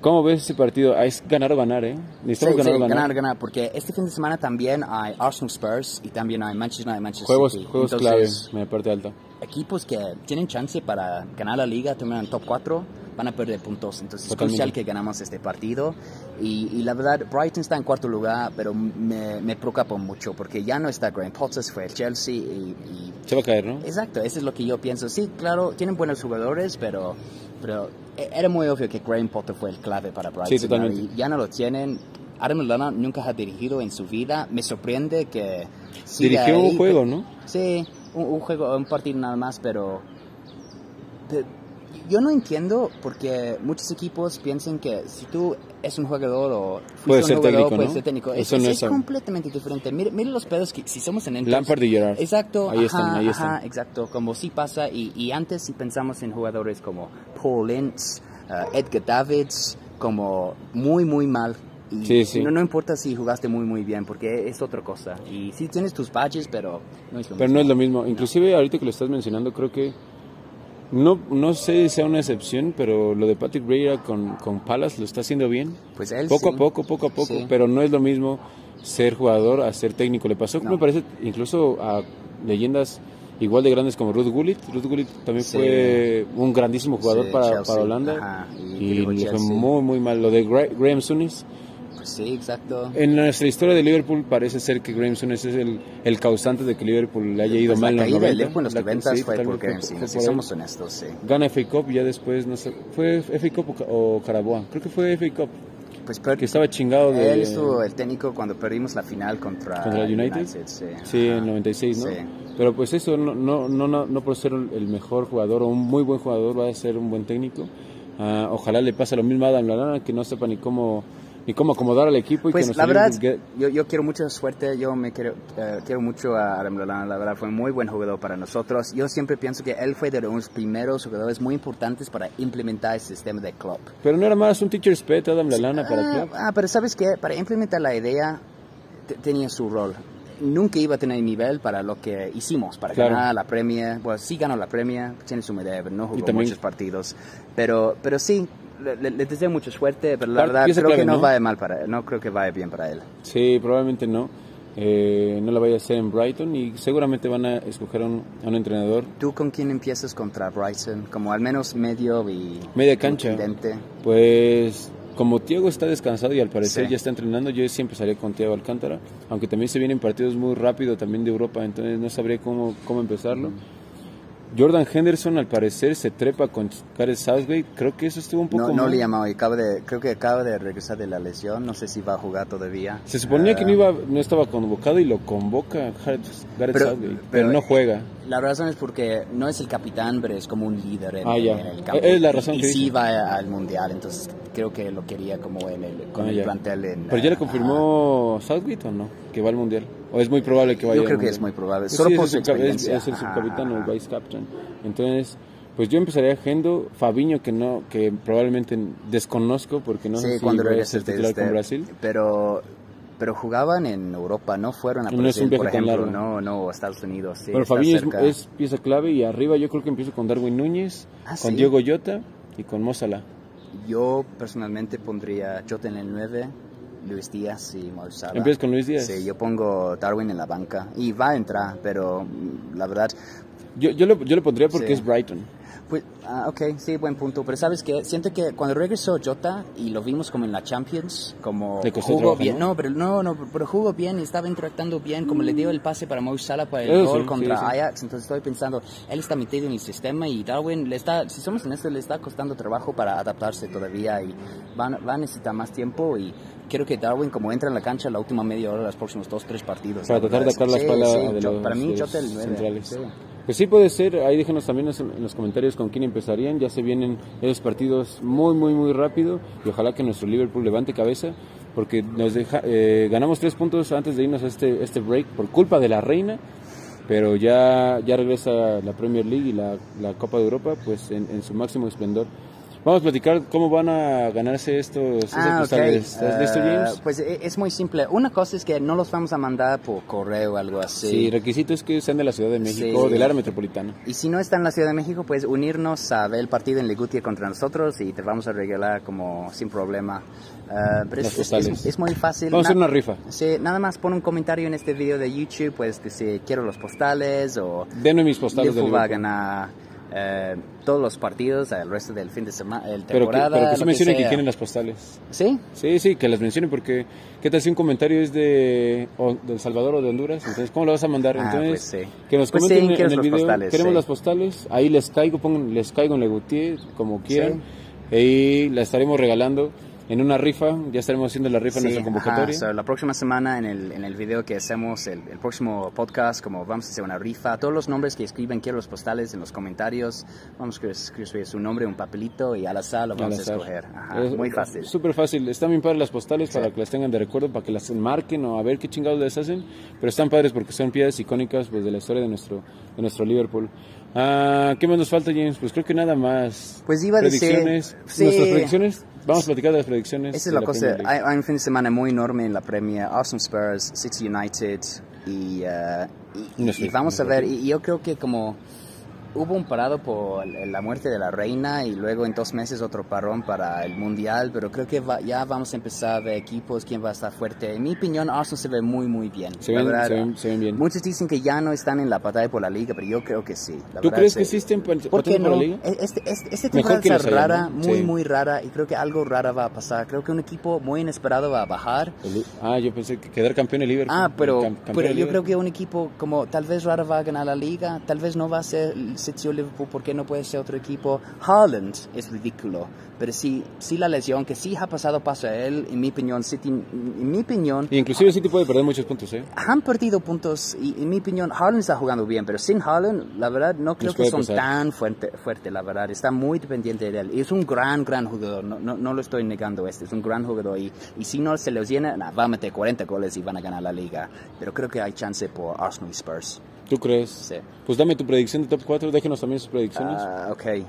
¿Cómo ves ese partido? Ah, es ganar o ganar, ¿eh? Necesitamos Sí, ganar sí, o ganar. ganar, ganar, porque este fin de semana también hay Arsenal Spurs y también hay Manchester United, Manchester Juegos, City. juegos Entonces, clave, parte alta. equipos que tienen chance para ganar la liga, terminar en top 4, van a perder puntos. Entonces Totalmente. es crucial que ganamos este partido. Y, y la verdad, Brighton está en cuarto lugar, pero me, me preocupa mucho porque ya no está Graham Potter, fue el Chelsea y, y Se va a caer, ¿no? Exacto, eso es lo que yo pienso. Sí, claro, tienen buenos jugadores, pero, pero era muy obvio que Graham Potter fue el clave para Brighton. Sí, totalmente. ya no lo tienen. Adam Lallana nunca ha dirigido en su vida. Me sorprende que... Dirigió ahí, un juego, pero- ¿no? Sí, un, un juego, un partido nada más, pero... pe- yo no entiendo porque muchos equipos piensan que si tú es un jugador o Puede ser jugador, técnico, puedes ¿no? ser técnico. Eso es, no es es- completamente diferente. Mire, mire los pedos que si somos en Enfield- Lampard y Gerrard. Exacto, Ahí ajá, están, ahí ajá, están. exacto, como sí pasa y, y antes si pensamos en jugadores como Paul Ince, uh, Edgar Davids, como muy muy mal. Y Sí, sí. No, no importa si jugaste muy muy bien porque es otra cosa. Y sí tienes tus badges, pero no es lo Pero mismo. no es lo mismo. Inclusive ahorita que lo estás mencionando, creo que no, no sé si sea una excepción, pero lo de Patrick Vieira con, con Palace lo está haciendo bien. Pues él Poco sí. a poco, poco a poco, Sí. pero no es lo mismo ser jugador a ser técnico. Le pasó, No. me parece, incluso a leyendas igual de grandes como Ruth Gullit. Ruth Gullit también Sí. fue un grandísimo jugador para, Holanda ajá, y le fue muy, muy mal. Lo de Gra- Graham Souness. Sí, exacto. En nuestra historia de Liverpool parece ser que Graham Souness es el, el causante de que Liverpool le haya ido Pues mal en la los caída 90. del Liverpool en los La- 90 sí, fue por fue si somos honestos, sí. Gana FA Cup y ya después, no sé, ¿fue FA Cup o, Ca- o Carabao? Creo que fue FA Cup. pues per- que estaba chingado de... Él estuvo el técnico cuando perdimos la final contra, ¿Contra el United? sí. Sí, en Ajá. 96, ¿no? Sí. Pero pues eso, no, no, no, no, no por ser el mejor jugador o un muy buen jugador va a ser un buen técnico. Ah, ojalá le pase lo mismo a Adam Lallana, que no sepa ni cómo ni cómo acomodar al equipo. Y que Pues nuestro la verdad, yo, yo quiero mucha suerte, yo me quiero, eh, quiero mucho a Adam Lallana, la verdad fue un muy buen jugador para nosotros. Yo siempre pienso que él fue de los primeros jugadores muy importantes para implementar el sistema de club. Pero no era más un teacher's pet Adam Lallana para ah, club. ah, pero sabes qué, para implementar la idea te- tenía su rol. Nunca iba a tener nivel para lo que hicimos, para Claro. ganar la Premier. Bueno, sí ganó la Premier, tiene su medalla, pero no jugó también- muchos partidos. Pero, pero sí, le, le- deseo mucha suerte, pero la verdad creo clave, que no, ¿no? vaya mal para él, no creo que vaya bien para él. Sí, probablemente no. Eh, no la vaya a hacer en Brighton y seguramente van a escoger a un, a un entrenador ¿Tú con quién empiezas contra Brighton? Como al menos medio y... media cancha. Pues como Thiago está descansado y al parecer Sí. ya está entrenando, yo siempre salí con Thiago Alcántara, aunque también se vienen partidos muy rápido también de Europa, entonces no sabría cómo, cómo empezarlo. Jordan Henderson al parecer se trepa con Gareth Southgate, creo que eso estuvo un poco No, no mal. le llamaba, y acaba de, creo que acaba de regresar de la lesión, no sé si va a jugar todavía. Se suponía que Ah, no, iba, no estaba convocado y lo convoca Gareth, Pero- Southgate, pero, pero- no juega. La razón es porque no es el capitán, pero es como un líder en, Ah, ya. en el campo. Es la razón y que sí dice. va al mundial, entonces creo que lo quería como en el, con Ah, el ya. plantel. En, Pero ya le ah, confirmó Southgate o no, que va al mundial. O es muy probable que vaya. Yo creo que es muy probable, solo sí, por es el es- el subcapitán o vice captain. Entonces, pues yo empezaría Gendo, Fabiño que no, que probablemente desconozco porque no sí, sé si cuando a ser titular este, con Brasil. Pero, pero jugaban en Europa, no fueron a No Brasil, viaje por ejemplo, no, no, Estados Unidos. Sí, Pero Fabiño es, cerca. es pieza clave y arriba yo creo que empiezo con Darwin Núñez, Ah, con ¿sí? Diego Llota y con Mozala. Yo personalmente pondría Jota en el 9, Luis Díaz y Salah. ¿Empiezas con Luis Díaz? Sí, yo pongo Darwin en la banca y va a entrar, pero mm, la verdad, Yo, yo, lo, yo lo pondría porque Sí. es Brighton. Pues, ah, ok, sí, buen punto. Pero sabes que siento que cuando regresó Jota y lo vimos como en la Champions, como jugó bien, ¿no? ¿no? pero no, no, pero jugó bien y estaba interactuando bien, como le dio el pase para Mo Salah para el gol sí, contra sí. Ajax. Entonces estoy pensando, él está metido en el sistema y Darwin le está, si somos honestos, le está costando trabajo para adaptarse todavía y va, va a necesitar más tiempo y quiero que Darwin como entra en la cancha la última media hora los próximos dos tres partidos Para tratar de sacar la espalda de los, para mí de Jota el nueve, centrales. Pues sí puede ser, ahí déjenos también en los comentarios con quién empezarían, ya se vienen esos partidos muy muy muy rápido y ojalá que nuestro Liverpool levante cabeza porque nos deja, eh, ganamos tres puntos antes de irnos a este, este break por culpa de la reina, pero ya, ya regresa la Premier League y la, la Copa de Europa pues en su máximo esplendor. Vamos a platicar cómo van a ganarse estos, Ah, ok. postales. ¿Estás listo, Eh, James? Pues e- es muy simple. Una cosa es que no los vamos a mandar por correo o algo así. Sí, requisito es que sean de la Ciudad de México, Sí. del área metropolitana. Y si no está en la Ciudad de México, pues unirnos a ver el partido en Legutia contra nosotros y te vamos a regalar como sin problema. Eh, pero es, muy fácil. Vamos a hacer Na- una rifa. Sí, nada más pon un comentario en este video de YouTube, pues decir quiero los postales o Denme mis postales de Liverpool va a Liverpool. ganar eh, todos los partidos el resto del fin de semana, el Pero que, temporada. pero que sí lo mencionen que, quieren las postales. ¿Sí? Sí, sí, que las mencionen porque ¿qué tal si un comentario es de, o de El Salvador o de Honduras? Entonces, ¿cómo lo vas a mandar? Ah, Entonces, pues sí. que nos Pues comenten sí, en- en ¿quieres el video. postales? Queremos Sí. las postales. Ahí les caigo, pongan, les caigo en Legutier, como quieran. Y la estaremos regalando en una rifa. Ya estaremos haciendo la rifa en Sí, nuestra convocatoria. ajá. So, la próxima semana en el, en el video que hacemos, el, el próximo podcast, como vamos a hacer una rifa, todos los nombres que escriben, quiero los postales en los comentarios, vamos a escribir su nombre, un papelito y al azar lo vamos azar. a escoger. Ajá, Es- muy fácil. Súper fácil. Están bien padres las postales para Sí. que las tengan de recuerdo, para que las enmarquen o a ver qué chingados les hacen. Pero están padres porque son piezas icónicas pues, de la historia de nuestro, de nuestro Liverpool. Ah, ¿Qué más nos falta, James? Pues creo que nada más. Pues iba a decir- predicciones. sí. Nuestras predicciones. Vamos a platicar de las predicciones. Esa es la cosa, hay, hay un fin de semana muy enorme en la Premier, Arsenal Spurs, City United y, y- No y sé, vamos no a ver, y yo creo que como hubo un parado por la muerte de la reina y luego en dos meses otro parón para el mundial, pero creo que va- ya vamos a empezar a ver equipos, quién va a estar fuerte. En mi opinión, Arsenal se ve muy, muy bien. Se ven- verdad, se ven- se ven bien. Muchos dicen que ya no están en la batalla por la liga, pero yo creo que sí. La ¿Tú verdad, crees sí. que existen ¿Por qué para no? la liga? Este, este, este temporada haya, rara, ¿no? muy, Sí. muy rara, y creo que algo rara va a pasar. Creo que un equipo muy inesperado va a bajar. El- Ah, yo pensé que quedar campeón el Liverpool. Ah, pero, pero yo creo que un equipo como tal vez rara va a ganar la liga, tal vez no va a ser City o Liverpool, ¿por qué no puede ser otro equipo? Haaland es ridículo, pero sí, sí la lesión que sí ha pasado paso a él, en mi opinión, City, en mi opinión... Y inclusive City puede perder muchos puntos, ¿eh? Han perdido puntos y en mi opinión Haaland está jugando bien, pero sin Haaland, la verdad, no creo Nos que son pasar. tan fuerte, fuerte, la verdad. Está muy dependiente de él. Y es un gran, gran jugador, no, no, no lo estoy negando este, es un gran jugador y, y si no se los llena, nah, va a meter 40 goles y van a ganar la liga. Pero creo que hay chance por Arsenal y Spurs. ¿Tú crees? Sí. Pues dame tu predicción de top 4, déjenos también sus predicciones. Ah, ok. Eh,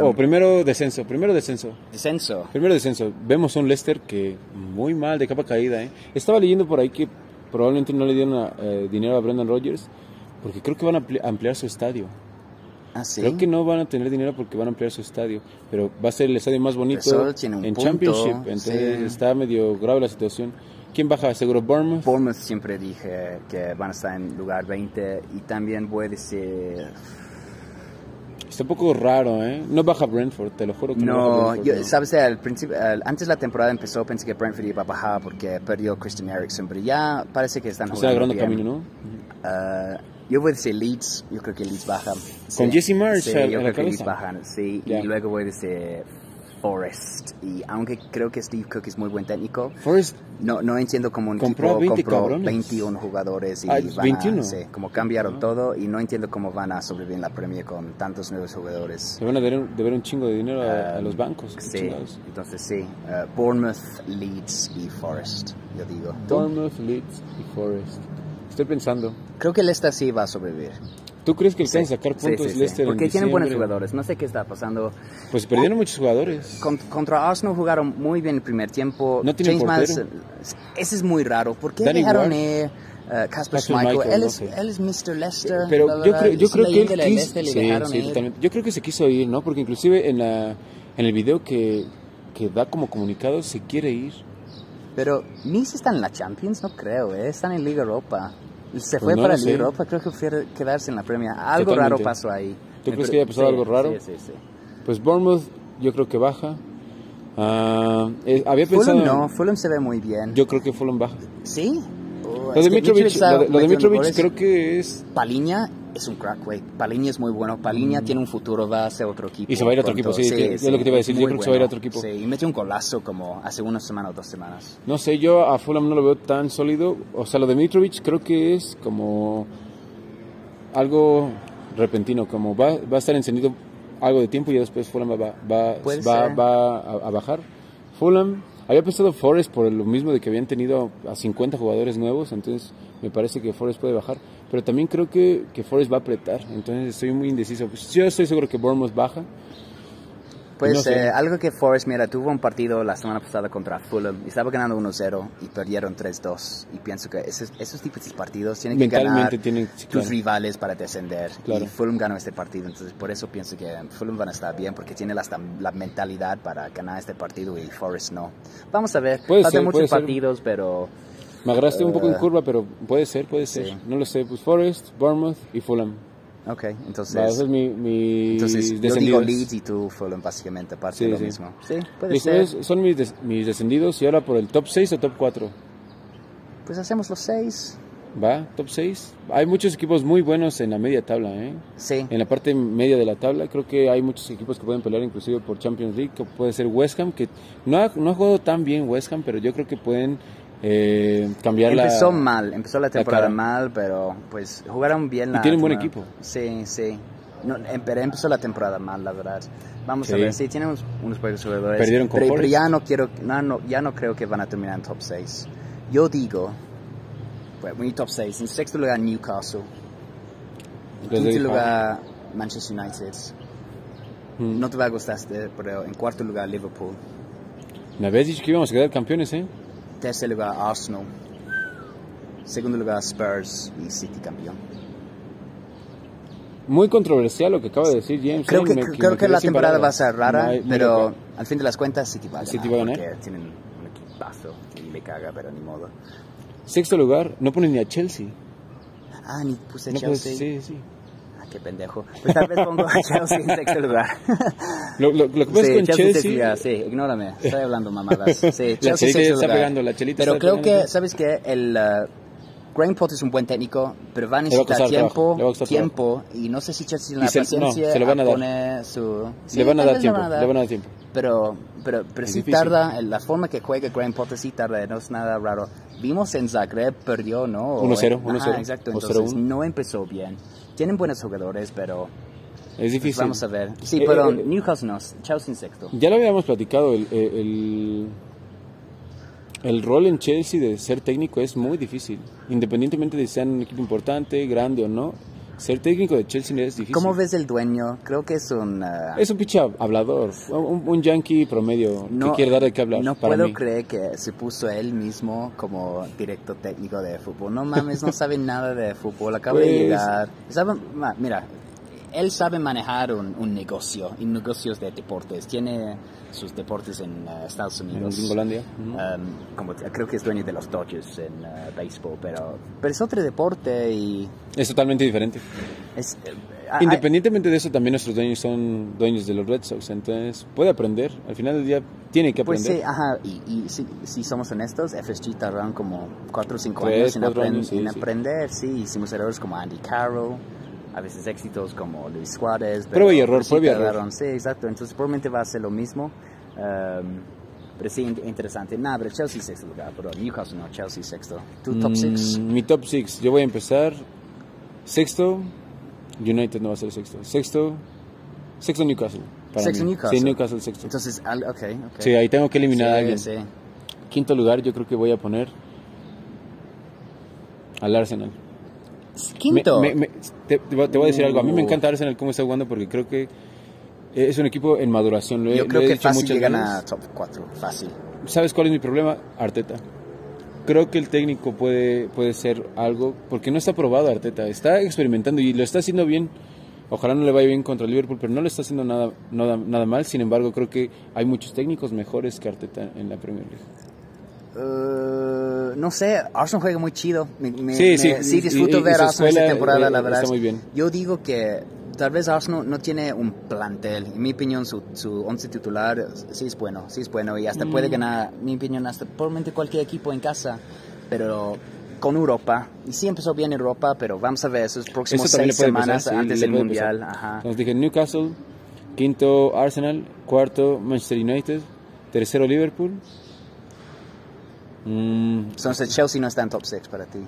um, o primero descenso, primero descenso. descenso. Primero descenso. Vemos un Leicester que muy mal, de capa caída. ¿eh? Estaba leyendo por ahí que probablemente no le dieron a- eh, dinero a Brendan Rodgers porque creo que van a ampli- ampliar su estadio. Ah, sí. Creo que no van a tener dinero porque van a ampliar su estadio, pero va a ser el estadio más bonito en punto, Championship, entonces sí. está medio grave la situación. ¿Quién baja? Seguro Bournemouth. Bournemouth siempre dije que van a estar en lugar 20 y también voy a decir... Está un poco raro, ¿eh? No baja Brentford, te lo juro que no, No, baja Brentford, yo, no. sabes, al principio, al- antes la temporada empezó, pensé que Brentford iba a bajar porque perdió Christian Eriksen, pero ya parece que están Está jugando agarrando bien. camino, ¿no? Ah, yo voy a decir Leeds, yo creo que Leeds baja. Con Jesse Marsch Sí, a- a yo la creo que Leeds bajan, sí. Y luego voy a decir Forest. Y aunque creo que Steve Cook es muy buen técnico, Forrest, no, no entiendo cómo un Compró equipo 20 compró cabrones. 21 jugadores y Ah, van 21. a, sí, como cambiaron todo y no entiendo cómo van a sobrevivir en la Premier con tantos nuevos jugadores. se van a deber, deber un chingo de dinero a, a los bancos. qué Sí, chingados. entonces sí, uh, Bournemouth, Leeds y Forest, yo digo. Bournemouth, Leeds y Forest. Estoy pensando. Creo que Leicester sí va a sobrevivir. ¿Tú crees que Sí, alcanza a sacar sí, puntos sí, sí. Leicester en Porque tienen buenos jugadores. No sé qué está pasando. Pues perdieron muchos jugadores. Con- contra Arsenal jugaron muy bien el primer tiempo. No tienen James portero. Madison, ese es muy raro. ¿Por qué Danny dejaron uh, Casper Casper Schmeichel? Schmeichel, Él, no es, sé. él es Mr. Leicester. Pero yo creo, yo creo que él quiso, sí, sí. Yo creo que se quiso ir, ¿no? Porque inclusive en la en el video que, que da como comunicado se quiere ir. Pero Nice está en la Champions, no creo, ¿eh? Están en Liga Europa. Se fue Pues no para. Liga Europa, creo que prefiere quedarse en la Premier. Algo Totalmente. raro pasó ahí. ¿Tú crees que haya pasado sí, algo raro? Sí, sí, sí. Pues Bournemouth yo creo que baja. Ah, eh, había pensado Fulham no, Fulham se ve muy bien. Yo creo que Fulham baja. ¿Sí? Oh, Lo de Mitrovic, lo de, Mitrovic creo que es Paliña es un crack, güey. Paliña es muy bueno. Paliña tiene un futuro, va a ser otro equipo. Mm. Y se va a ir a otro pronto. equipo, sí, que- es lo que te iba a decir. Yo creo que se va a ir a bueno. otro equipo. Sí, y metió un golazo como hace una semana o dos semanas. No sé, yo a Fulham no lo veo tan sólido. O sea, lo de Mitrovic creo que es como algo repentino, como va, va a estar encendido algo de tiempo y después Fulham va, va, va, va a, a bajar. Fulham, había pensado Forest por lo mismo de que habían tenido a 50 jugadores nuevos, entonces me parece que Forest puede bajar. Pero también creo que, que Forest va a apretar, entonces estoy muy indeciso. Pues yo estoy seguro que Bournemouth baja. Pues No sé. eh, algo que Forrest, mira, tuvo un partido la semana pasada contra Fulham y estaba ganando 1-0 y perdieron 3-2. Y pienso que esos, esos tipos de partidos tienen que ganar tienen, sí, tus claro. rivales para descender. Claro. Y Fulham ganó este partido, entonces por eso pienso que Fulham van a estar bien porque tiene la, la mentalidad para ganar este partido y Forrest no. Vamos a ver, faltan muchos puede ser. partidos, pero Me agarraste un poco en Eh, curva, pero puede ser, puede ser. sí. No lo sé. Pues Forest, Bournemouth y Fulham. ok, entonces, Va, ese es mi, mi entonces yo digo. Leeds y tú Fulham básicamente, parte Sí, de lo sí. mismo. Sí, puede ser. son mis, des- mis descendidos y ahora por el top 6 o top 4. Pues hacemos los seis. ¿Va? Top 6. Hay muchos equipos muy buenos en la media tabla, ¿eh? Sí. En la parte media de la tabla creo que hay muchos equipos que pueden pelear inclusive por Champions League, que puede ser West Ham, que no ha, no ha jugado tan bien West Ham, pero yo creo que pueden eh, cambiar la... Empezó mal, empezó la temporada mal, pero pues jugaron bien la tienen buen equipo. Sí, sí. No, em- pero empezó la temporada mal, la verdad. Vamos a ver, sí, tienen unos, unos buenos jugadores. Perdieron con pero, ya no quiero, no, no, ya no creo que van a terminar en top 6. Yo digo, pues, mi top 6. En sexto lugar, Newcastle. En Desde quinto lugar, Manchester United. Mm. No te va a gustar este, pero en cuarto lugar, Liverpool. Me habías dicho que íbamos a quedar campeones, ¿eh? Tercer lugar, Arsenal. Segundo lugar, Spurs y City campeón. Muy controversial lo que acaba de decir James. Creo ¿eh? que, Me- creo me que la temporada va a ser rara, Muy- muy pero al fin de las cuentas City va a ganar. City va a ganar. Tienen un equipazo y le caga, pero ni modo. Sexto lugar, no ponen ni a Chelsea. Ah, ni puse No puedes- Chelsea. sí, sí. Qué pendejo. Pues tal vez pongo [LAUGHS] a Chelsea en sexto lugar. Lo, lo- lo que pasa sí, es con Chelsea, Chelsea... sexto lugar, sí, ignórame. Estoy hablando mamadas. Sí, [LAUGHS] La Chelsea chelita ya sexto está lugar. pegando, la chelita Pero está creo pegando. que, ¿sabes qué? El, uh, Graham Potter es un buen técnico, pero va a Le va a necesitar tiempo, va a costar tiempo, y no sé si Chelsea tiene la se- no, paciencia se lo van a dar. poner su... Sí, le van a dar tiempo, van a dar, le van a dar tiempo. Pero, pero, pero sí tarda, la forma que juega Graham Potter sí tarda, no es nada raro. Vimos en Zagreb, perdió, ¿no? O- 1-0, Ajá, 1-0, exacto, entonces 0-1. no empezó bien. Tienen buenos jugadores, pero Es pues, difícil. vamos a ver. Sí, Eh, perdón, eh, Newcastle no, Chelsea en sexto. Ya lo habíamos platicado, el, el, el rol en Chelsea de ser técnico es muy difícil. Independientemente de si sean un equipo importante, grande o no, ser técnico de Chelsea es difícil. ¿Cómo ves el dueño? Creo que es un... ah, Es un pinche hablador, un, un yankee promedio que quiere dar de qué hablar. No para puedo mí. creer que se puso él mismo como director técnico de fútbol. No mames, no sabe [LAUGHS] nada de fútbol. Acaba de Pues- llegar. Sabe- mira, él sabe manejar un, un negocio y negocios de deportes. Tiene sus deportes en eh, Estados En Unidos. Gringolandia. Ujú. Um, como creo que es dueño de los Dodgers en eh, béisbol, pero, pero es otro deporte y Es totalmente diferente. es, eh, ah, Independientemente de eso, también nuestros dueños son dueños de los Red Sox, entonces puede aprender. Al final del día tiene que Pues aprender. sí, ajá, y, y si, si somos honestos, FSG tardaron como 4 o 5 Tres, años en, cuatro apren- años, sí, en sí. aprender, sí, hicimos errores como Andy Carroll, a veces éxitos como Luis Suárez. Prueba y error, prueba y error. Sí, exacto, entonces probablemente va a ser lo mismo, um, pero sí, in- interesante. Nada, pero Chelsea sexto lugar, pero Newcastle no, Chelsea sexto. ¿Tu top Mm, 6? Mi top 6. Yo voy a empezar. Sexto, United no va a ser sexto. Sexto, sexto Newcastle. Sexto mí. Newcastle. Sí, Newcastle sexto. Entonces, ok, ok. Sí, ahí tengo que eliminar a Sí, alguien. sí. Quinto lugar, yo creo que voy a poner al Arsenal. Quinto. Me- me- me- te, te voy a decir algo. A mí me encanta Arsenal cómo está jugando porque creo que es un equipo en maduración. Lo he, Yo lo creo he que dicho fácil llegan veces. a top 4, fácil. ¿Sabes cuál es mi problema? Arteta. Creo que el técnico puede, puede ser algo, porque no está probado Arteta, está experimentando y lo está haciendo bien. Ojalá no le vaya bien contra el Liverpool, pero no le está haciendo nada, nada, nada mal. Sin embargo, creo que hay muchos técnicos mejores que Arteta en la Premier League. Eh, no sé, Arsenal juega muy chido. Me- Sí, me- sí, disfruto y- ver Arsenal esta temporada, eh, la verdad. está muy bien. Yo digo que tal vez Arsenal no tiene un plantel. En mi opinión, su, su once titular sí es bueno, sí es bueno y hasta Mm. puede ganar, en mi opinión, hasta probablemente cualquier equipo en casa. Pero con Europa, y sí empezó bien Europa, pero vamos a ver esos próximos seis semanas pasar, sí, antes del Mundial. Ajá. Entonces dije Newcastle, quinto Arsenal, cuarto Manchester United, tercero Liverpool. Mm, Entonces Chelsea no está en top 6 para ti.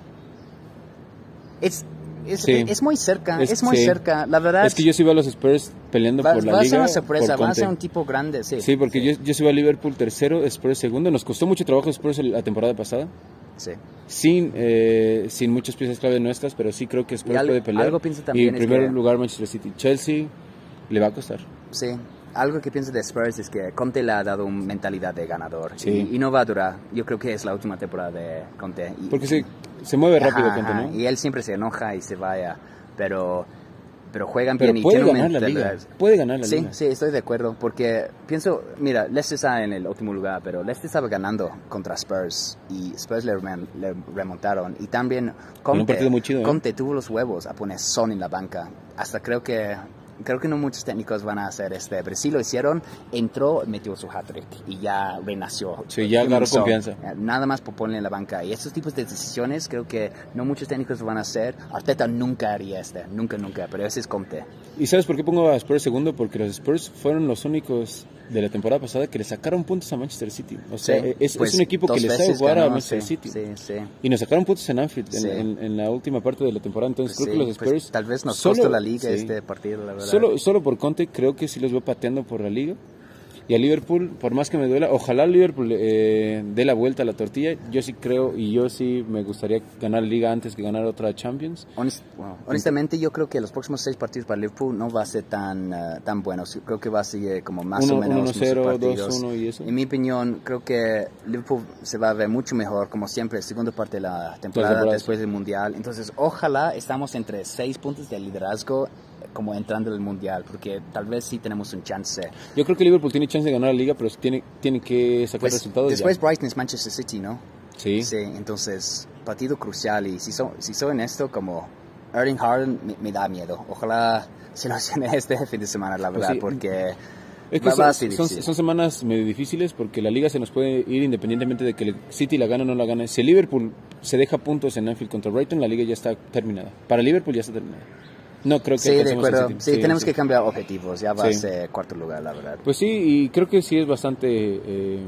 Es, es, Sí. es muy cerca, es, Es- muy sí. cerca. La verdad es que yo sí veo a los Spurs peleando va, por la va a liga. ser una sorpresa, va a ser un tipo grande, sí. Sí, porque Yo, yo subí a Liverpool tercero, Spurs segundo. Nos costó mucho trabajo Spurs la temporada pasada. Sí. Sin, eh, sin muchas piezas clave nuestras, pero sí creo que Spurs Y algo- puede pelear. algo pienso y también en es primer que- lugar Manchester City. Chelsea le va a costar. Sí. Algo que pienso de Spurs es que Conte le ha dado una mentalidad de ganador Sí. y, y no va a durar. Yo creo que es la última temporada de Conte. Y- Porque se, se mueve rápido Ajá, Conte, ¿no? Y él siempre se enoja y se vaya, pero pero juegan Pero bien y puede tienen una ganar la liga. Puede ganar la Sí, liga. sí, estoy de acuerdo, porque pienso, mira, Leicester está en el último lugar, pero Leicester estaba ganando contra Spurs y Spurs le, rem- le remontaron y también Conte, muy chido, ¿eh? Conte tuvo los huevos a poner Son en la banca, hasta creo que creo que no muchos técnicos van a hacer este, pero sí lo hicieron, entró, metió su hat-trick y ya renació. Sí, ya agarró confianza. Eh, Nada más por ponerle en la banca. Y estos tipos de decisiones creo que no muchos técnicos lo van a hacer. Arteta nunca haría este, nunca, nunca, pero ese es Conte. ¿Y sabes por qué pongo a Spurs segundo? Porque los Spurs fueron los únicos de la temporada pasada que le sacaron puntos a Manchester City. O sea, Sí, es, pues, es un equipo que le sabe jugar a Manchester sí, City. Sí, sí. Y nos sacaron puntos en Anfield en, Sí. en- en la última parte de la temporada. Entonces Pues creo que los pues, Spurs... tal vez nos solo- costó la liga este partido, la verdad. Solo, solo por Conte creo que sí los veo pateando por la liga. Y a Liverpool, por más que me duela, ojalá Liverpool eh, dé la vuelta a la tortilla. Yo sí creo y yo sí me gustaría ganar liga antes que ganar otra Champions. Honest- bueno, honestamente, yo creo que los próximos seis partidos para Liverpool no va a ser tan, eh, tan buenos. Creo que va a seguir como más Uno- o menos. muchos 1-0, partidos. 2-1 y eso. En mi opinión, creo que Liverpool se va a ver mucho mejor, como siempre, segunda parte de la temporada temporadas. después del Mundial. Entonces, ojalá estamos entre seis puntos de liderazgo como entrando al Mundial, porque tal vez sí tenemos un chance. Yo creo que Liverpool tiene chance de ganar la liga, pero tiene, tiene que sacar Pues, resultados. después ya. Brighton es Manchester City, ¿no? Sí. Sí, entonces, partido crucial. Y si, so, si soy honesto, como Erling Haaland me, me da miedo. Ojalá se lo haciene [LAUGHS] este fin de semana, la Pues verdad, sí. porque Es que son, son, semanas medio difíciles porque la liga se nos puede ir independientemente de que el City la gane o no la gane. Si Liverpool se deja puntos en Anfield contra Brighton, la liga ya está terminada. Para Liverpool ya está terminada. No creo que sí, de acuerdo. Sí, tenemos que cambiar objetivos. Ya va a ser cuarto lugar, la verdad. Pues sí, y creo que sí es bastante eh,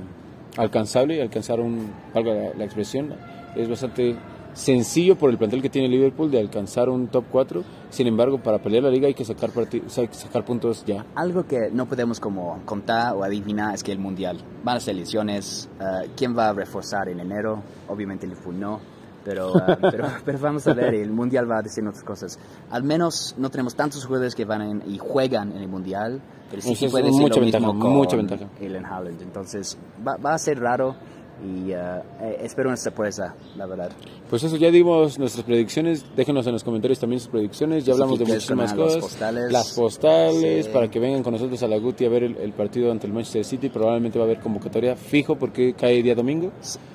alcanzable, alcanzar un, valga la expresión, es bastante sencillo por el plantel que tiene Liverpool de alcanzar un top 4. Sin embargo, para pelear la liga hay que sacar, sacar puntos ya. Algo que no podemos como contar o adivinar es que el Mundial van a ser lesiones. Uh, ¿Quién va a reforzar en enero? Obviamente Liverpool no. Pero, uh, [LAUGHS] pero, pero, vamos a ver, el Mundial va a decir otras cosas. Al menos no tenemos tantos jugadores que van y juegan en el Mundial. Pero sí, puede decir mucha lo ventaja, mismo con mucha ventaja. Entonces va, va a ser raro y uh, espero una sorpresa, la verdad. Pues eso, ya dimos nuestras predicciones, déjenos en los comentarios también sus predicciones, ya hablamos de muchísimas cosas. Postales, las postales, para que vengan con nosotros a la Guti a ver el, partido ante el Manchester City, probablemente va a haber convocatoria fijo porque cae día domingo.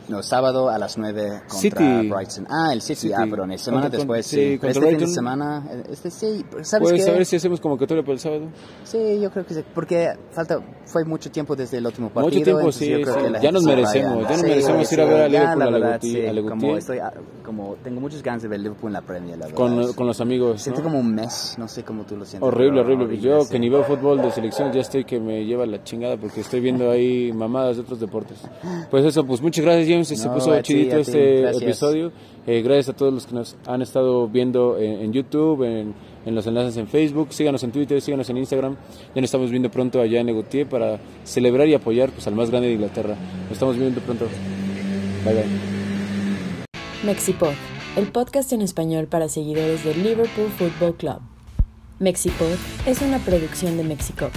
No, sábado a las 9 contra Brighton. Ah, el City, ah, perdón, el semana después, sí. este fin de semana, este sí, ¿sabes ¿Puedes saber si hacemos convocatoria para el sábado? Sí, yo creo que sí, porque falta, fue mucho tiempo desde el último partido. Mucho tiempo, sí, ya nos merecemos, ya nos merecemos ir a ver a Liverpool, a la Como, estoy, como tengo muchos ganas de ver Liverpool en la Premier, la verdad. Con, con los amigos, Siento como un mes, no sé cómo tú lo sientes. Horrible, horrible. yo que ni veo fútbol de selección ya estoy que me lleva la chingada porque estoy viendo ahí mamadas de otros deportes. Pues eso, pues muchas gracias James, se puso chidito este episodio. Eh, gracias a todos los que nos han estado viendo en, YouTube, en, los enlaces en Facebook. Síganos en Twitter, síganos en Instagram. Ya nos estamos viendo pronto allá en Egotier para celebrar y apoyar pues, al más grande de Inglaterra. Nos estamos viendo pronto. Bye bye. Mexipod, el podcast en español para seguidores del Liverpool Football Club. Mexipod es una producción de Mexico.